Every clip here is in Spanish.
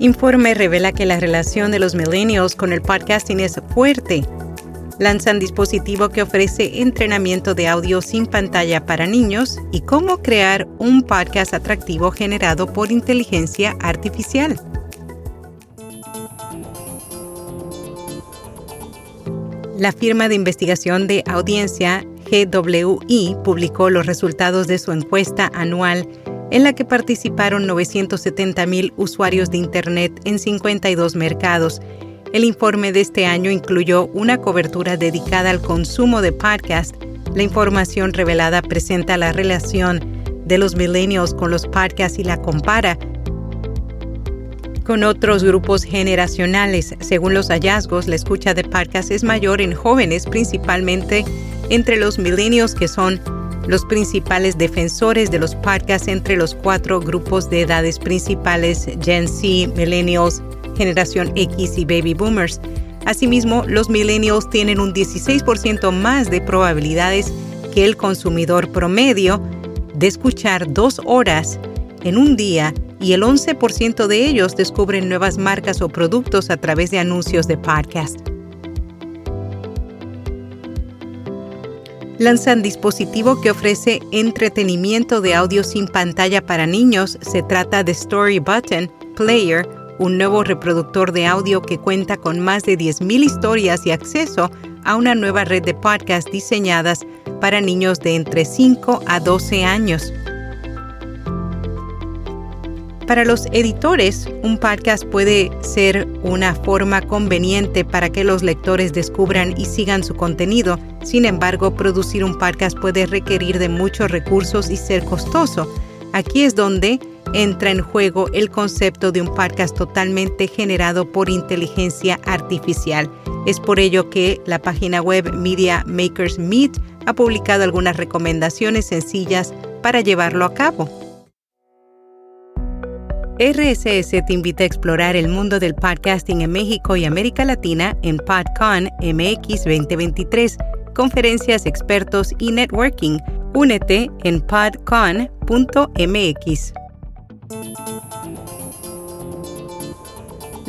Informe revela que la relación de los millennials con el podcasting es fuerte. Lanzan dispositivo que ofrece entrenamiento de audio sin pantalla para niños y cómo crear un podcast atractivo generado por inteligencia artificial. La firma de investigación de audiencia GWI publicó los resultados de su encuesta anual en la que participaron 970.000 usuarios de Internet en 52 mercados. El informe de este año incluyó una cobertura dedicada al consumo de podcast. La información revelada presenta la relación de los millennials con los podcasts y la compara con otros grupos generacionales. Según los hallazgos, la escucha de podcasts es mayor en jóvenes, principalmente entre los millennials que son los principales defensores de los podcasts entre los cuatro grupos de edades principales, Gen Z, Millennials, Generación X y Baby Boomers. Asimismo, los millennials tienen un 16% más de probabilidades que el consumidor promedio de escuchar dos horas en un día y el 11% de ellos descubren nuevas marcas o productos a través de anuncios de podcast. Lanzan dispositivo que ofrece entretenimiento de audio sin pantalla para niños. Se trata de Story Button Player, un nuevo reproductor de audio que cuenta con más de 10.000 historias y acceso a una nueva red de podcasts diseñadas para niños de entre 5 a 12 años. Para los editores, un podcast puede ser una forma conveniente para que los lectores descubran y sigan su contenido. Sin embargo, producir un podcast puede requerir de muchos recursos y ser costoso. Aquí es donde entra en juego el concepto de un podcast totalmente generado por inteligencia artificial. Es por ello que la página web Media Makers Meet ha publicado algunas recomendaciones sencillas para llevarlo a cabo. RSS te invita a explorar el mundo del podcasting en México y América Latina en PodCon MX 2023, conferencias, expertos y networking. Únete en podcon.mx.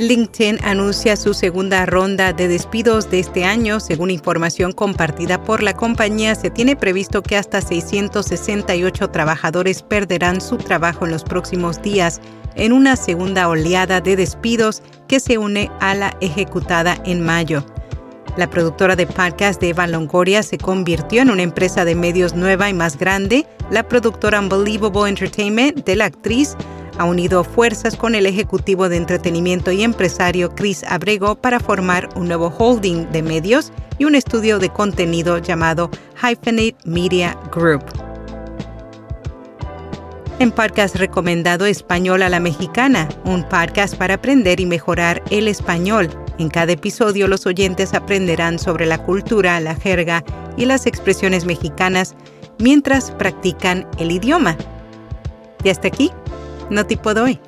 LinkedIn anuncia su segunda ronda de despidos de este año. Según información compartida por la compañía, se tiene previsto que hasta 668 trabajadores perderán su trabajo en los próximos días en una segunda oleada de despidos que se une a la ejecutada en mayo. La productora de podcast de Eva Longoria se convirtió en una empresa de medios nueva y más grande. La productora Unbelievable Entertainment de la actriz ha unido fuerzas con el ejecutivo de entretenimiento y empresario Chris Abrego para formar un nuevo holding de medios y un estudio de contenido llamado Hyphenate Media Group. En podcast recomendado Español a la Mexicana, un podcast para aprender y mejorar el español. En cada episodio los oyentes aprenderán sobre la cultura, la jerga y las expresiones mexicanas mientras practican el idioma. Y hasta aquí no te puedo hoy.